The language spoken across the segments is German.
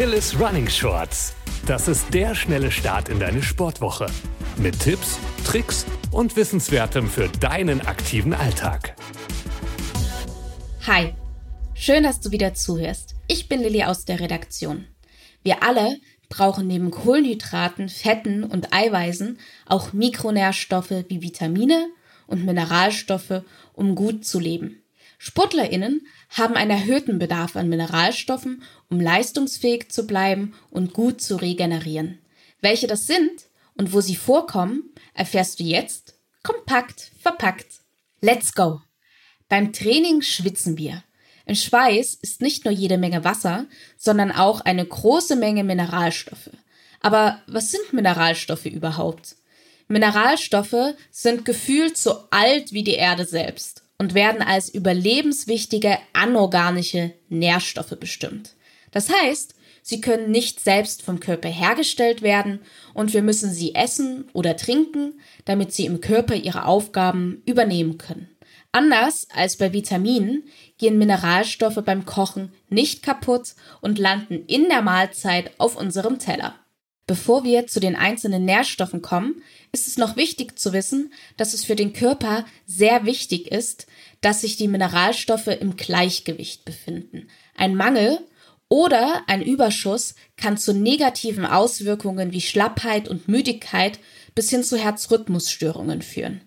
Achilles Running Shorts. Das ist der schnelle Start in deine Sportwoche. Mit Tipps, Tricks und Wissenswertem für deinen aktiven Alltag. Hi, schön, dass du wieder zuhörst. Ich bin Lilly aus der Redaktion. Wir alle brauchen neben Kohlenhydraten, Fetten und Eiweißen auch Mikronährstoffe wie Vitamine und Mineralstoffe, um gut zu leben. SportlerInnen haben einen erhöhten Bedarf an Mineralstoffen, um leistungsfähig zu bleiben und gut zu regenerieren. Welche das sind und wo sie vorkommen, erfährst du jetzt kompakt verpackt. Let's go! Beim Training schwitzen wir. Im Schweiß ist nicht nur jede Menge Wasser, sondern auch eine große Menge Mineralstoffe. Aber was sind Mineralstoffe überhaupt? Mineralstoffe sind gefühlt so alt wie die Erde selbst und werden als überlebenswichtige anorganische Nährstoffe bestimmt. Das heißt, sie können nicht selbst vom Körper hergestellt werden und wir müssen sie essen oder trinken, damit sie im Körper ihre Aufgaben übernehmen können. Anders als bei Vitaminen gehen Mineralstoffe beim Kochen nicht kaputt und landen in der Mahlzeit auf unserem Teller. Bevor wir zu den einzelnen Nährstoffen kommen, ist es noch wichtig zu wissen, dass es für den Körper sehr wichtig ist, dass sich die Mineralstoffe im Gleichgewicht befinden. Ein Mangel oder ein Überschuss kann zu negativen Auswirkungen wie Schlappheit und Müdigkeit bis hin zu Herzrhythmusstörungen führen.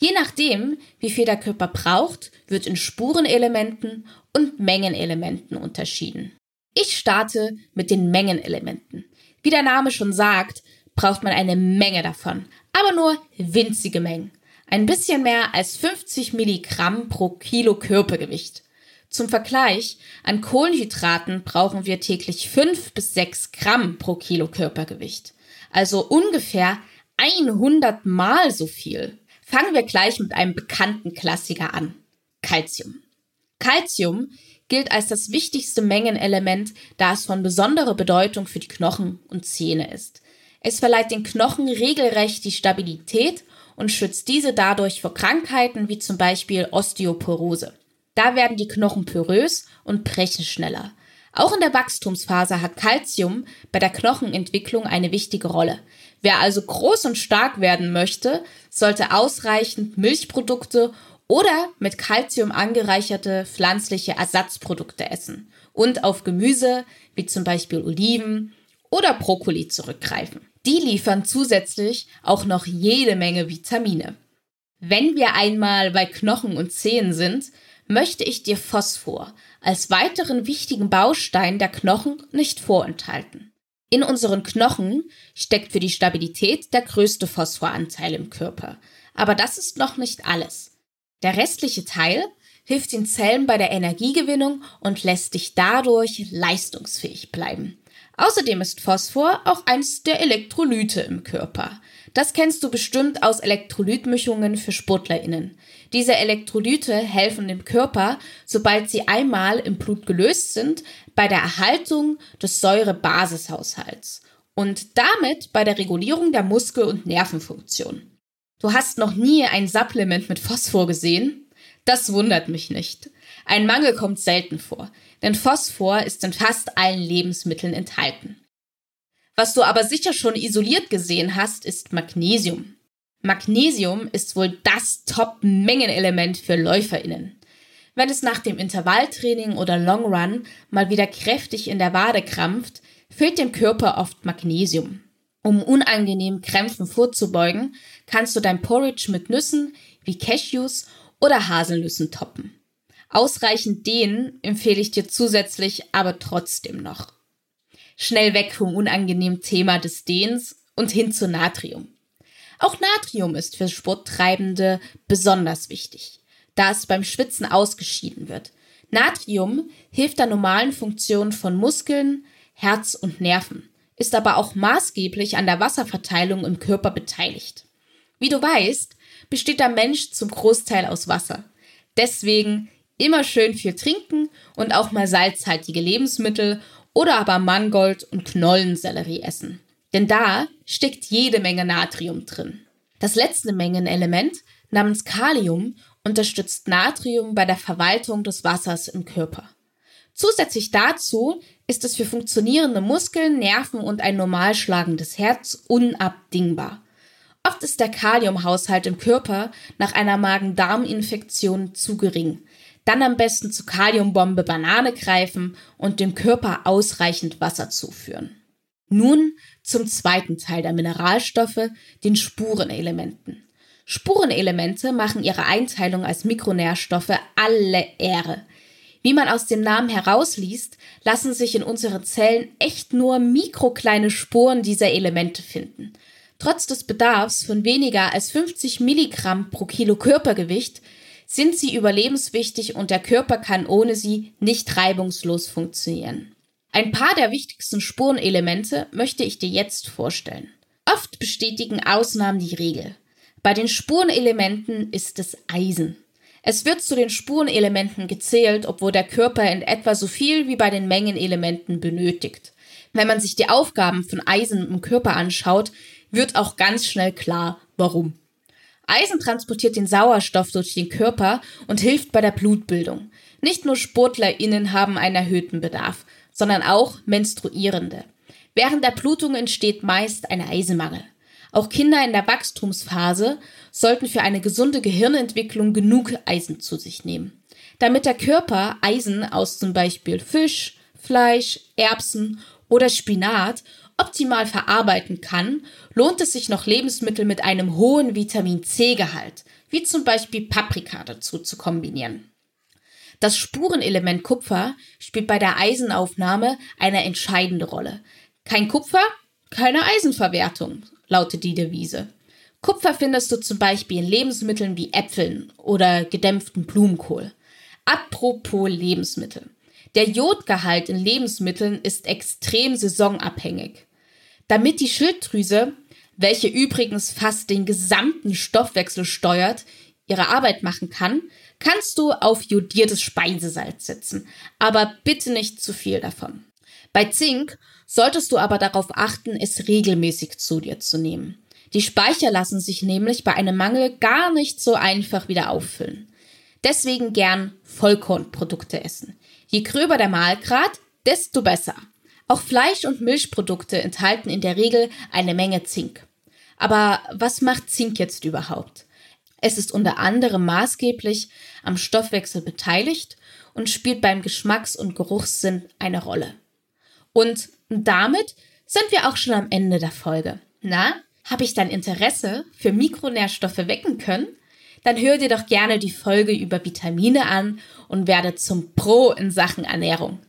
Je nachdem, wie viel der Körper braucht, wird in Spurenelementen und Mengenelementen unterschieden. Ich starte mit den Mengenelementen. Wie der Name schon sagt, braucht man eine Menge davon, aber nur winzige Mengen. Ein bisschen mehr als 50 Milligramm pro Kilo Körpergewicht. Zum Vergleich, an Kohlenhydraten brauchen wir täglich 5 bis 6 Gramm pro Kilo Körpergewicht. Also ungefähr 100 mal so viel. Fangen wir gleich mit einem bekannten Klassiker an. Calcium. Calcium gilt als das wichtigste Mengenelement, da es von besonderer Bedeutung für die Knochen und Zähne ist. Es verleiht den Knochen regelrecht die Stabilität und schützt diese dadurch vor Krankheiten wie zum Beispiel Osteoporose. Da werden die Knochen porös und brechen schneller. Auch in der Wachstumsphase hat Calcium bei der Knochenentwicklung eine wichtige Rolle. Wer also groß und stark werden möchte, sollte ausreichend Milchprodukte oder mit Calcium angereicherte pflanzliche Ersatzprodukte essen und auf Gemüse wie zum Beispiel Oliven oder Brokkoli zurückgreifen. Die liefern zusätzlich auch noch jede Menge Vitamine. Wenn wir einmal bei Knochen und Zehen sind, möchte ich dir Phosphor als weiteren wichtigen Baustein der Knochen nicht vorenthalten. In unseren Knochen steckt für die Stabilität der größte Phosphoranteil im Körper. Aber das ist noch nicht alles. Der restliche Teil hilft den Zellen bei der Energiegewinnung und lässt dich dadurch leistungsfähig bleiben. Außerdem ist Phosphor auch eins der Elektrolyte im Körper. Das kennst du bestimmt aus Elektrolytmischungen für SportlerInnen. Diese Elektrolyte helfen dem Körper, sobald sie einmal im Blut gelöst sind, bei der Erhaltung des Säurebasishaushalts und damit bei der Regulierung der Muskel- und Nervenfunktion. Du hast noch nie ein Supplement mit Phosphor gesehen? Das wundert mich nicht. Ein Mangel kommt selten vor, denn Phosphor ist in fast allen Lebensmitteln enthalten. Was du aber sicher schon isoliert gesehen hast, ist Magnesium. Magnesium ist wohl das Top-Mengenelement für LäuferInnen. Wenn es nach dem Intervalltraining oder Long Run mal wieder kräftig in der Wade krampft, fehlt dem Körper oft Magnesium. Um unangenehmen Krämpfen vorzubeugen, kannst du dein Porridge mit Nüssen wie Cashews oder Haselnüssen toppen. Ausreichend dehnen empfehle ich dir zusätzlich aber trotzdem noch. Schnell weg vom unangenehmen Thema des Dehns und hin zu Natrium. Auch Natrium ist für Sporttreibende besonders wichtig, da es beim Schwitzen ausgeschieden wird. Natrium hilft der normalen Funktion von Muskeln, Herz und Nerven, ist aber auch maßgeblich an der Wasserverteilung im Körper beteiligt. Wie du weißt, besteht der Mensch zum Großteil aus Wasser. Deswegen immer schön viel trinken und auch mal salzhaltige Lebensmittel oder aber Mangold und Knollensellerie essen. Denn da steckt jede Menge Natrium drin. Das letzte Mengenelement namens Kalium unterstützt Natrium bei der Verwaltung des Wassers im Körper. Zusätzlich dazu ist es für funktionierende Muskeln, Nerven und ein normal schlagendes Herz unabdingbar. Oft ist der Kaliumhaushalt im Körper nach einer Magen-Darm-Infektion zu gering. Dann am besten zu Kaliumbombe Banane greifen und dem Körper ausreichend Wasser zuführen. Nun zum zweiten Teil der Mineralstoffe, den Spurenelementen. Spurenelemente machen ihre Einteilung als Mikronährstoffe alle Ehre. Wie man aus dem Namen herausliest, lassen sich in unseren Zellen echt nur mikrokleine Spuren dieser Elemente finden. Trotz des Bedarfs von weniger als 50 Milligramm pro Kilo Körpergewicht sind sie überlebenswichtig und der Körper kann ohne sie nicht reibungslos funktionieren. Ein paar der wichtigsten Spurenelemente möchte ich dir jetzt vorstellen. Oft bestätigen Ausnahmen die Regel. Bei den Spurenelementen ist es Eisen. Es wird zu den Spurenelementen gezählt, obwohl der Körper in etwa so viel wie bei den Mengenelementen benötigt. Wenn man sich die Aufgaben von Eisen im Körper anschaut, wird auch ganz schnell klar, warum. Eisen transportiert den Sauerstoff durch den Körper und hilft bei der Blutbildung. Nicht nur SportlerInnen haben einen erhöhten Bedarf, sondern auch Menstruierende. Während der Blutung entsteht meist ein Eisenmangel. Auch Kinder in der Wachstumsphase sollten für eine gesunde Gehirnentwicklung genug Eisen zu sich nehmen. Damit der Körper Eisen aus zum Beispiel Fisch, Fleisch, Erbsen oder Spinat optimal verarbeiten kann, lohnt es sich noch Lebensmittel mit einem hohen Vitamin C-Gehalt, wie zum Beispiel Paprika, dazu zu kombinieren. Das Spurenelement Kupfer spielt bei der Eisenaufnahme eine entscheidende Rolle. Kein Kupfer, keine Eisenverwertung, lautet die Devise. Kupfer findest du zum Beispiel in Lebensmitteln wie Äpfeln oder gedämpften Blumenkohl. Apropos Lebensmittel. Der Jodgehalt in Lebensmitteln ist extrem saisonabhängig. Damit die Schilddrüse, welche übrigens fast den gesamten Stoffwechsel steuert, ihre Arbeit machen kann, kannst du auf jodiertes Speisesalz setzen, aber bitte nicht zu viel davon. Bei Zink solltest du aber darauf achten, es regelmäßig zu dir zu nehmen. Die Speicher lassen sich nämlich bei einem Mangel gar nicht so einfach wieder auffüllen. Deswegen gern Vollkornprodukte essen. Je gröber der Mahlgrad, desto besser. Auch Fleisch- und Milchprodukte enthalten in der Regel eine Menge Zink. Aber was macht Zink jetzt überhaupt? Es ist unter anderem maßgeblich am Stoffwechsel beteiligt und spielt beim Geschmacks- und Geruchssinn eine Rolle. Und damit sind wir auch schon am Ende der Folge. Na, habe ich dein Interesse für Mikronährstoffe wecken können? Dann hör dir doch gerne die Folge über Vitamine an und werde zum Pro in Sachen Ernährung.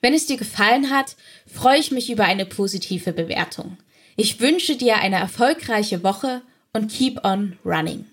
Wenn es dir gefallen hat, freue ich mich über eine positive Bewertung. Ich wünsche dir eine erfolgreiche Woche und keep on running.